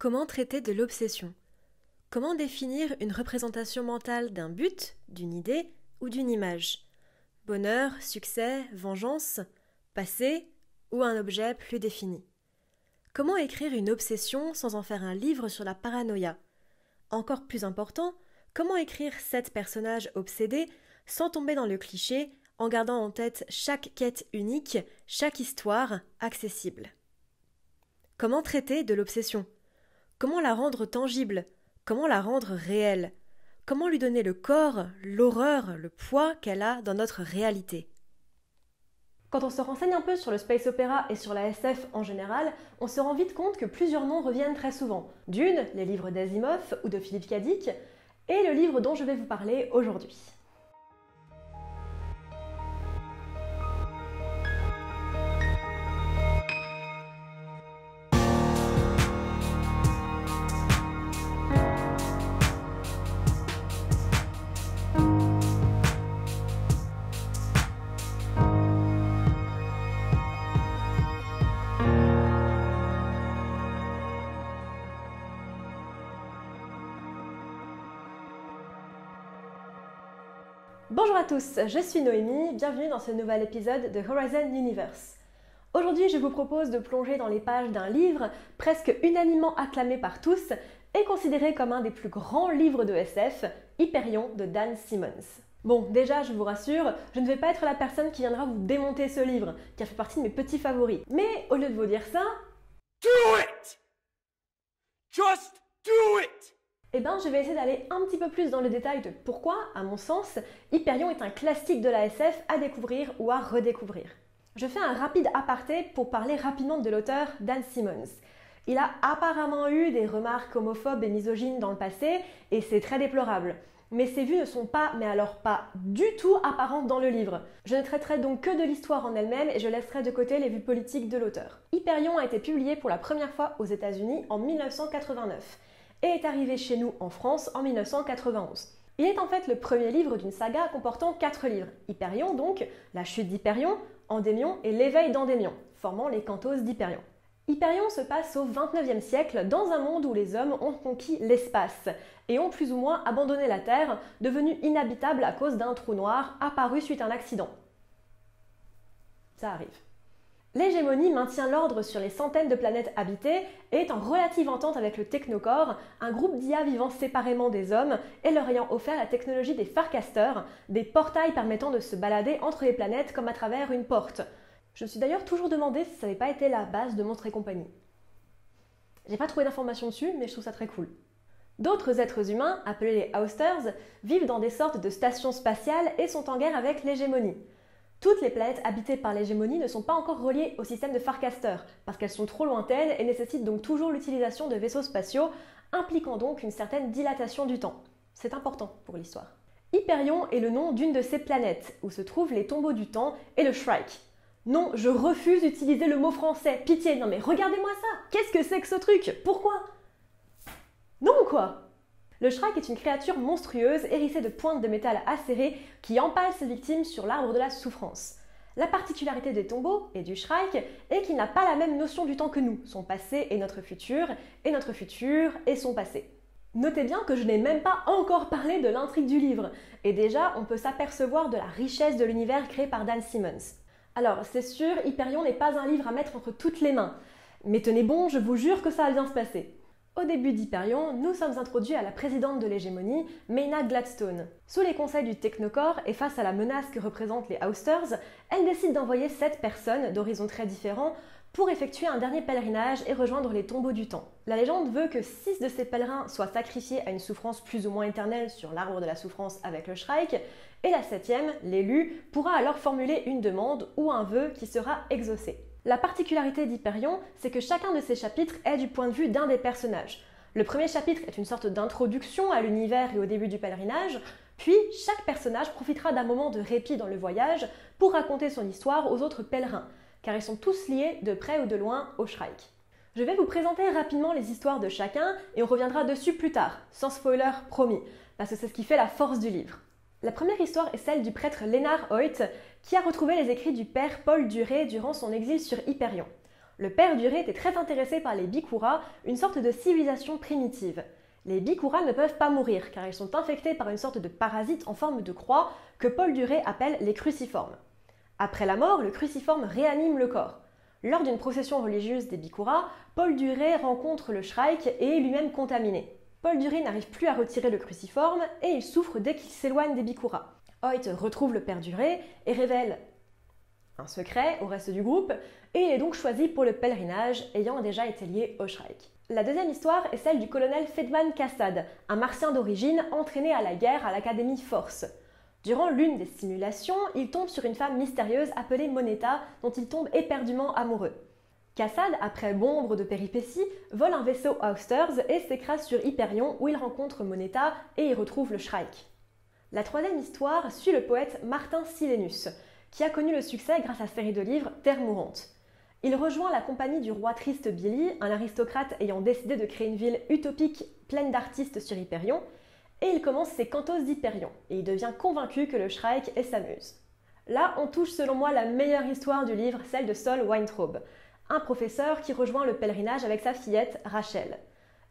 Comment traiter de l'obsession? Comment définir une représentation mentale d'un but, d'une idée ou d'une image? Bonheur, succès, vengeance, passé ou un objet plus défini? Comment écrire une obsession sans en faire un livre sur la paranoïa? Encore plus important, comment écrire sept personnages obsédés sans tomber dans le cliché en gardant en tête chaque quête unique, chaque histoire accessible? Comment traiter de l'obsession? Comment la rendre tangible? Comment la rendre réelle? Comment lui donner le corps, l'horreur, le poids qu'elle a dans notre réalité? Quand on se renseigne un peu sur le space opéra et sur la SF en général, on se rend vite compte que plusieurs noms reviennent très souvent. Dune, les livres d'Asimov ou de Philippe Cadic, et le livre dont je vais vous parler aujourd'hui. Bonjour à tous, je suis Noémie, bienvenue dans ce nouvel épisode de Horizon Universe. Aujourd'hui, je vous propose de plonger dans les pages d'un livre presque unanimement acclamé par tous et considéré comme un des plus grands livres de SF, Hyperion de Dan Simmons. Bon, déjà, je vous rassure, je ne vais pas être la personne qui viendra vous démonter ce livre, qui a fait partie de mes petits favoris. Mais au lieu de vous dire ça... Do it! Just do it! Eh bien, je vais essayer d'aller un petit peu plus dans le détail de pourquoi, à mon sens, Hyperion est un classique de la SF à découvrir ou à redécouvrir. Je fais un rapide aparté pour parler rapidement de l'auteur Dan Simmons. Il a apparemment eu des remarques homophobes et misogynes dans le passé, et c'est très déplorable. Mais ces vues ne sont pas, mais alors pas du tout apparentes dans le livre. Je ne traiterai donc que de l'histoire en elle-même et je laisserai de côté les vues politiques de l'auteur. Hyperion a été publié pour la première fois aux États-Unis en 1989 et est arrivé chez nous en France en 1991. Il est en fait le premier livre d'une saga comportant quatre livres. Hyperion donc, la chute d'Hyperion, Endémion et l'éveil d'Endémion, formant les cantos d'Hyperion. Hyperion se passe au 29e siècle dans un monde où les hommes ont conquis l'espace et ont plus ou moins abandonné la Terre, devenue inhabitable à cause d'un trou noir apparu suite à un accident. Ça arrive. L'hégémonie maintient l'ordre sur les centaines de planètes habitées et est en relative entente avec le Technocore, un groupe d'IA vivant séparément des hommes et leur ayant offert la technologie des Farcasters, des portails permettant de se balader entre les planètes comme à travers une porte. Je me suis d'ailleurs toujours demandé si ça n'avait pas été la base de Monstres et compagnie. J'ai pas trouvé d'informations dessus, mais je trouve ça très cool. D'autres êtres humains, appelés les Austers, vivent dans des sortes de stations spatiales et sont en guerre avec l'hégémonie. Toutes les planètes habitées par l'hégémonie ne sont pas encore reliées au système de Farcaster, parce qu'elles sont trop lointaines et nécessitent donc toujours l'utilisation de vaisseaux spatiaux, impliquant donc une certaine dilatation du temps. C'est important pour l'histoire. Hyperion est le nom d'une de ces planètes, où se trouvent les tombeaux du temps et le Shrike. Non, je refuse d'utiliser le mot français, pitié, non mais regardez-moi ça Qu'est-ce que c'est que ce truc? Pourquoi? Non quoi? Le Shrike est une créature monstrueuse hérissée de pointes de métal acérées qui empale ses victimes sur l'arbre de la souffrance. La particularité des tombeaux et du Shrike est qu'il n'a pas la même notion du temps que nous, son passé et notre futur, et notre futur et son passé. Notez bien que je n'ai même pas encore parlé de l'intrigue du livre, et déjà on peut s'apercevoir de la richesse de l'univers créé par Dan Simmons. Alors c'est sûr, Hyperion n'est pas un livre à mettre entre toutes les mains, mais tenez bon, je vous jure que ça va bien se passer. Au début d'Hyperion, nous sommes introduits à la présidente de l'hégémonie, Maynard Gladstone. Sous les conseils du Technocore et face à la menace que représentent les Ousters, elle décide d'envoyer sept personnes d'horizons très différents pour effectuer un dernier pèlerinage et rejoindre les tombeaux du temps. La légende veut que six de ces pèlerins soient sacrifiés à une souffrance plus ou moins éternelle sur l'arbre de la souffrance avec le Shrike, et la septième, l'élu, pourra alors formuler une demande ou un vœu qui sera exaucé. La particularité d'Hyperion, c'est que chacun de ces chapitres est du point de vue d'un des personnages. Le premier chapitre est une sorte d'introduction à l'univers et au début du pèlerinage, puis chaque personnage profitera d'un moment de répit dans le voyage pour raconter son histoire aux autres pèlerins, car ils sont tous liés de près ou de loin au Shrike. Je vais vous présenter rapidement les histoires de chacun et on reviendra dessus plus tard, sans spoiler promis, parce que c'est ce qui fait la force du livre. La première histoire est celle du prêtre Lénard Hoyt, qui a retrouvé les écrits du père Paul Duré durant son exil sur Hyperion. Le père Duré était très intéressé par les Bikura, une sorte de civilisation primitive. Les Bikura ne peuvent pas mourir car ils sont infectés par une sorte de parasite en forme de croix que Paul Duré appelle les cruciformes. Après la mort, le cruciforme réanime le corps. Lors d'une procession religieuse des Bikura, Paul Duré rencontre le Shrike et est lui-même contaminé. Paul Duré n'arrive plus à retirer le cruciforme et il souffre dès qu'il s'éloigne des Bikura. Hoyt retrouve le père et révèle un secret au reste du groupe et il est donc choisi pour le pèlerinage ayant déjà été lié au Shrike. La deuxième histoire est celle du colonel Fedman Kassad, un martien d'origine entraîné à la guerre à l'Académie Force. Durant l'une des simulations, il tombe sur une femme mystérieuse appelée Moneta, dont il tombe éperdument amoureux. Kassad, après bombe de péripéties, vole un vaisseau Austers et s'écrase sur Hyperion où il rencontre Moneta et y retrouve le Shrike. La troisième histoire suit le poète Martin Silenus, qui a connu le succès grâce à sa série de livres Terre mourante. Il rejoint la compagnie du roi Triste Billy, un aristocrate ayant décidé de créer une ville utopique pleine d'artistes sur Hyperion, et il commence ses cantos d'Hyperion, et il devient convaincu que le Shrike est sa muse. Là, on touche selon moi la meilleure histoire du livre, celle de Sol Weintraub, un professeur qui rejoint le pèlerinage avec sa fillette Rachel.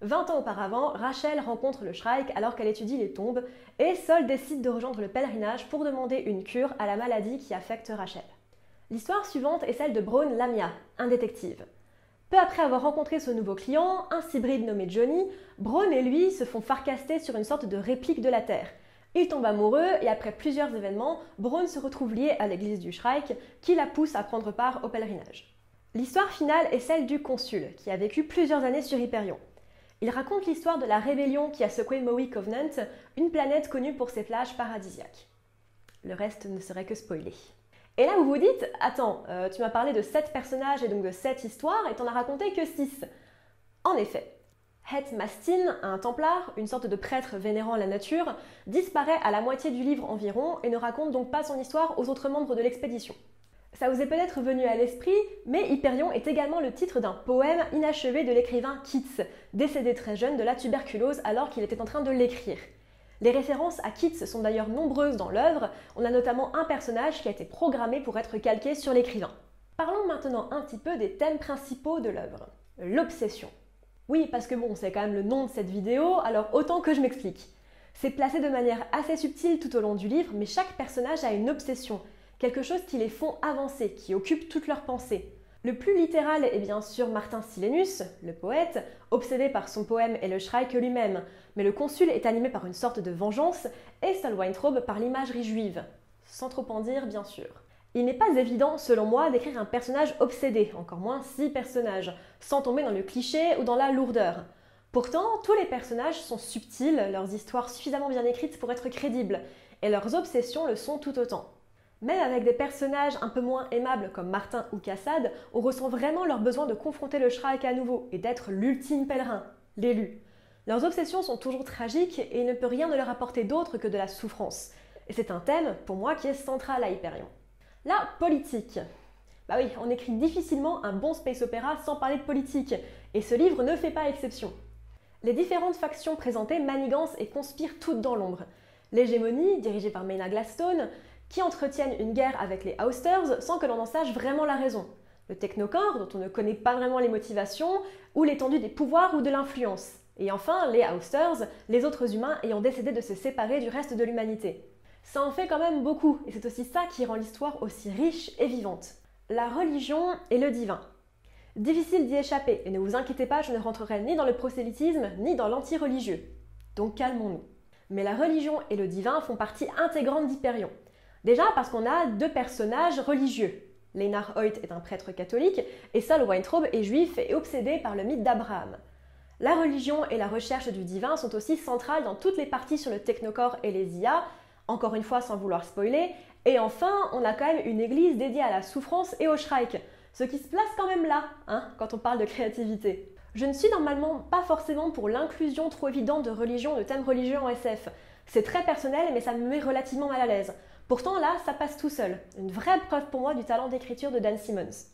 Vingt ans auparavant, Rachel rencontre le Shrike alors qu'elle étudie les tombes, et Sol décide de rejoindre le pèlerinage pour demander une cure à la maladie qui affecte Rachel. L'histoire suivante est celle de Braun Lamia, un détective. Peu après avoir rencontré ce nouveau client, un hybride nommé Johnny, Braun et lui se font farcaster sur une sorte de réplique de la Terre. Ils tombent amoureux et après plusieurs événements, Braun se retrouve lié à l'église du Shrike qui la pousse à prendre part au pèlerinage. L'histoire finale est celle du consul, qui a vécu plusieurs années sur Hyperion. Il raconte l'histoire de la rébellion qui a secoué Maui Covenant, une planète connue pour ses plages paradisiaques. Le reste ne serait que spoilé. Et là, vous vous dites, attends, euh, tu m'as parlé de 7 personnages et donc de 7 histoires et t'en as raconté que 6. En effet, Het Mastin, un templard, une sorte de prêtre vénérant la nature, disparaît à la moitié du livre environ et ne raconte donc pas son histoire aux autres membres de l'expédition. Ça vous est peut-être venu à l'esprit, mais Hyperion est également le titre d'un poème inachevé de l'écrivain Keats, décédé très jeune de la tuberculose alors qu'il était en train de l'écrire. Les références à Keats sont d'ailleurs nombreuses dans l'œuvre, on a notamment un personnage qui a été programmé pour être calqué sur l'écrivain. Parlons maintenant un petit peu des thèmes principaux de l'œuvre. L'obsession. Oui, parce que bon, c'est quand même le nom de cette vidéo, alors autant que je m'explique. C'est placé de manière assez subtile tout au long du livre, mais chaque personnage a une obsession, quelque chose qui les font avancer, qui occupe toutes leurs pensées. Le plus littéral est bien sûr Martin Silenus, le poète, obsédé par son poème et le Shrike lui-même, mais le consul est animé par une sorte de vengeance et Sol Weintraub par l'imagerie juive. Sans trop en dire, bien sûr. Il n'est pas évident, selon moi, d'écrire un personnage obsédé, encore moins six personnages, sans tomber dans le cliché ou dans la lourdeur. Pourtant, tous les personnages sont subtils, leurs histoires suffisamment bien écrites pour être crédibles, et leurs obsessions le sont tout autant. Même avec des personnages un peu moins aimables comme Martin ou Cassad, on ressent vraiment leur besoin de confronter le Shrike à nouveau et d'être l'ultime pèlerin, l'élu. Leurs obsessions sont toujours tragiques et il ne peut rien de leur apporter d'autre que de la souffrance. Et c'est un thème, pour moi, qui est central à Hyperion. La politique. Bah oui, on écrit difficilement un bon space opéra sans parler de politique, et ce livre ne fait pas exception. Les différentes factions présentées manigancent et conspirent toutes dans l'ombre. L'hégémonie, dirigée par Maynard Gladstone, qui entretiennent une guerre avec les Austers sans que l'on en sache vraiment la raison. Le technocore, dont on ne connaît pas vraiment les motivations, ou l'étendue des pouvoirs ou de l'influence. Et enfin, les Austers, les autres humains ayant décidé de se séparer du reste de l'humanité. Ça en fait quand même beaucoup, et c'est aussi ça qui rend l'histoire aussi riche et vivante. La religion et le divin. Difficile d'y échapper, et ne vous inquiétez pas, je ne rentrerai ni dans le prosélytisme, ni dans l'anti-religieux. Donc calmons-nous. Mais la religion et le divin font partie intégrante d'Hyperion. Déjà parce qu'on a deux personnages religieux. Leinard Hoyt est un prêtre catholique et Saul Weintraub est juif et obsédé par le mythe d'Abraham. La religion et la recherche du divin sont aussi centrales dans toutes les parties sur le technocore et les IA, encore une fois sans vouloir spoiler. Et enfin, on a quand même une église dédiée à la souffrance et au Shrike, ce qui se place quand même là, hein, quand on parle de créativité. Je ne suis normalement pas forcément pour l'inclusion trop évidente de religion, de thèmes religieux en SF. C'est très personnel, mais ça me met relativement mal à l'aise. Pourtant là, ça passe tout seul. Une vraie preuve pour moi du talent d'écriture de Dan Simmons.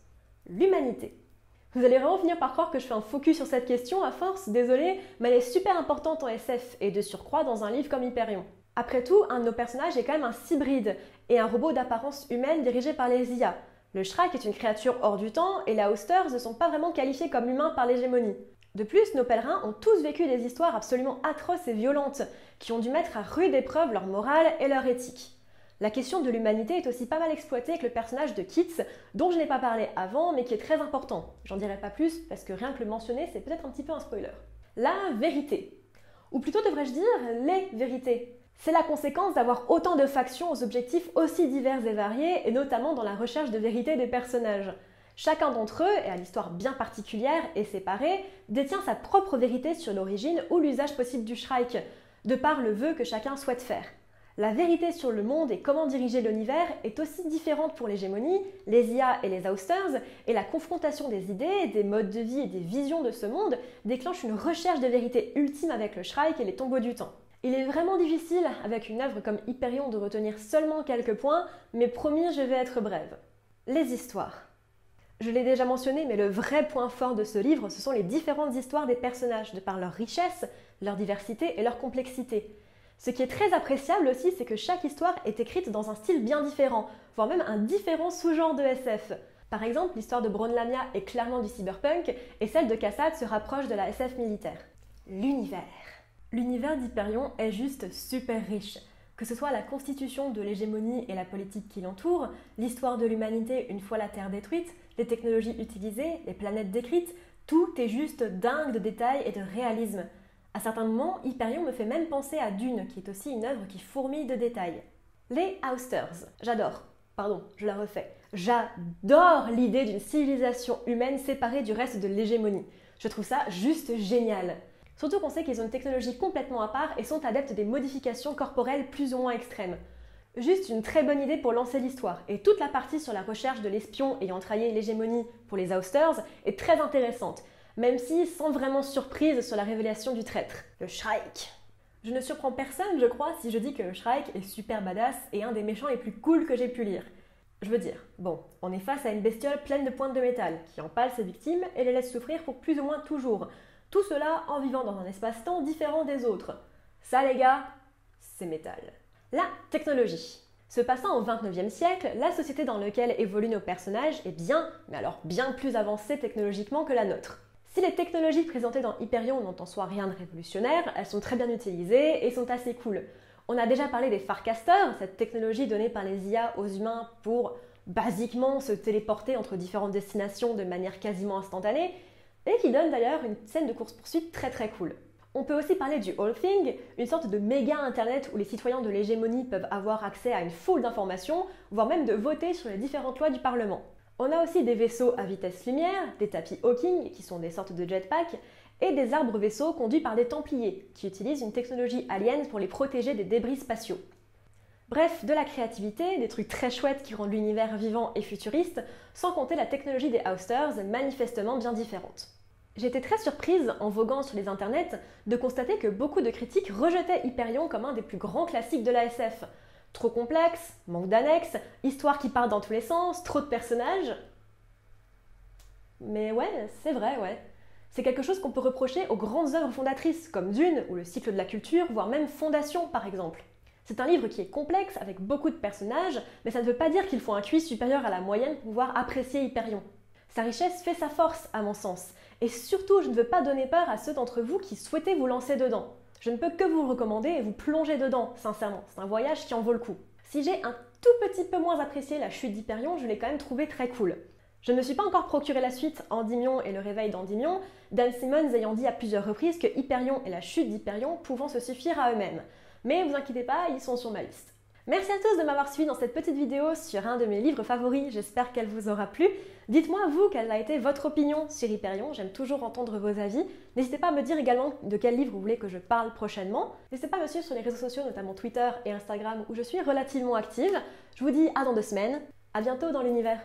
L'humanité. Vous allez vraiment finir par croire que je fais un focus sur cette question à force, désolé, mais elle est super importante en SF et de surcroît dans un livre comme Hyperion. Après tout, un de nos personnages est quand même un cybride et un robot d'apparence humaine dirigé par les IA. Le Shrike est une créature hors du temps et les Hausters ne sont pas vraiment qualifiés comme humains par l'hégémonie. De plus, nos pèlerins ont tous vécu des histoires absolument atroces et violentes, qui ont dû mettre à rude épreuve leur morale et leur éthique. La question de l'humanité est aussi pas mal exploitée avec le personnage de Keats, dont je n'ai pas parlé avant, mais qui est très important. J'en dirai pas plus, parce que rien que le mentionner, c'est peut-être un petit peu un spoiler. La vérité. Ou plutôt devrais-je dire les vérités. C'est la conséquence d'avoir autant de factions aux objectifs aussi divers et variés, et notamment dans la recherche de vérité des personnages. Chacun d'entre eux, et à l'histoire bien particulière et séparée, détient sa propre vérité sur l'origine ou l'usage possible du Shrike, de par le vœu que chacun souhaite faire. La vérité sur le monde et comment diriger l'univers est aussi différente pour l'hégémonie, les IA et les Ousters, et la confrontation des idées, des modes de vie et des visions de ce monde déclenche une recherche de vérité ultime avec le Shrike et les tombeaux du temps. Il est vraiment difficile, avec une œuvre comme Hyperion, de retenir seulement quelques points, mais promis, je vais être brève. Les histoires. Je l'ai déjà mentionné, mais le vrai point fort de ce livre, ce sont les différentes histoires des personnages, de par leur richesse, leur diversité et leur complexité. Ce qui est très appréciable aussi, c'est que chaque histoire est écrite dans un style bien différent, voire même un différent sous-genre de SF. Par exemple, l'histoire de Braun Lamia est clairement du cyberpunk et celle de Cassad se rapproche de la SF militaire. L'univers. L'univers d'Hyperion est juste super riche. Que ce soit la constitution de l'hégémonie et la politique qui l'entoure, l'histoire de l'humanité une fois la Terre détruite, les technologies utilisées, les planètes décrites, tout est juste dingue de détails et de réalisme. À certains moments, Hyperion me fait même penser à Dune, qui est aussi une œuvre qui fourmille de détails. Les Austers, j'adore. Pardon, je la refais. J'adore l'idée d'une civilisation humaine séparée du reste de l'hégémonie. Je trouve ça juste génial. Surtout qu'on sait qu'ils ont une technologie complètement à part et sont adeptes des modifications corporelles plus ou moins extrêmes. Juste une très bonne idée pour lancer l'histoire. Et toute la partie sur la recherche de l'espion ayant trahi l'hégémonie pour les Austers est très intéressante, même si sans vraiment surprise sur la révélation du traître, le Shrike. Je ne surprends personne, je crois, si je dis que le Shrike est super badass et un des méchants les plus cool que j'ai pu lire. Je veux dire, bon, on est face à une bestiole pleine de pointes de métal, qui empale ses victimes et les laisse souffrir pour plus ou moins toujours. Tout cela en vivant dans un espace-temps différent des autres. Ça les gars, c'est métal. La technologie. Se passant au XXIXe siècle, la société dans laquelle évoluent nos personnages est bien, mais alors bien plus avancée technologiquement que la nôtre. Si les technologies présentées dans Hyperion n'ont en soi rien de révolutionnaire, elles sont très bien utilisées et sont assez cool. On a déjà parlé des Farcasters, cette technologie donnée par les IA aux humains pour basiquement se téléporter entre différentes destinations de manière quasiment instantanée, et qui donne d'ailleurs une scène de course-poursuite très très cool. On peut aussi parler du All Thing, une sorte de méga internet où les citoyens de l'hégémonie peuvent avoir accès à une foule d'informations, voire même de voter sur les différentes lois du Parlement. On a aussi des vaisseaux à vitesse lumière, des tapis Hawking, qui sont des sortes de jetpacks, et des arbres vaisseaux conduits par des Templiers, qui utilisent une technologie alien pour les protéger des débris spatiaux. Bref, de la créativité, des trucs très chouettes qui rendent l'univers vivant et futuriste, sans compter la technologie des Hausters, manifestement bien différente. Été très surprise en voguant sur les internets de constater que beaucoup de critiques rejetaient Hyperion comme un des plus grands classiques de la SF. Trop complexe, manque d'annexes, histoire qui part dans tous les sens, trop de personnages. Mais ouais, c'est vrai, ouais. C'est quelque chose qu'on peut reprocher aux grandes œuvres fondatrices comme Dune ou le cycle de la culture, voire même Fondation par exemple. C'est un livre qui est complexe, avec beaucoup de personnages, mais ça ne veut pas dire qu'il faut un QI supérieur à la moyenne pour pouvoir apprécier Hyperion. Sa richesse fait sa force, à mon sens, et surtout, je ne veux pas donner peur à ceux d'entre vous qui souhaitez vous lancer dedans. Je ne peux que vous recommander et vous plonger dedans, sincèrement. C'est un voyage qui en vaut le coup. Si j'ai un tout petit peu moins apprécié la chute d'Hyperion, je l'ai quand même trouvé très cool. Je ne me suis pas encore procuré la suite Endymion et le réveil d'Endymion, Dan Simmons ayant dit à plusieurs reprises que Hyperion et la chute d'Hyperion pouvant se suffire à eux-mêmes. Mais vous inquiétez pas, ils sont sur ma liste. Merci à tous de m'avoir suivi dans cette petite vidéo sur un de mes livres favoris, j'espère qu'elle vous aura plu. Dites-moi vous quelle a été votre opinion sur Hyperion, j'aime toujours entendre vos avis. N'hésitez pas à me dire également de quel livre vous voulez que je parle prochainement. N'hésitez pas à me suivre sur les réseaux sociaux, notamment Twitter et Instagram où je suis relativement active. Je vous dis à dans deux semaines, à bientôt dans l'univers.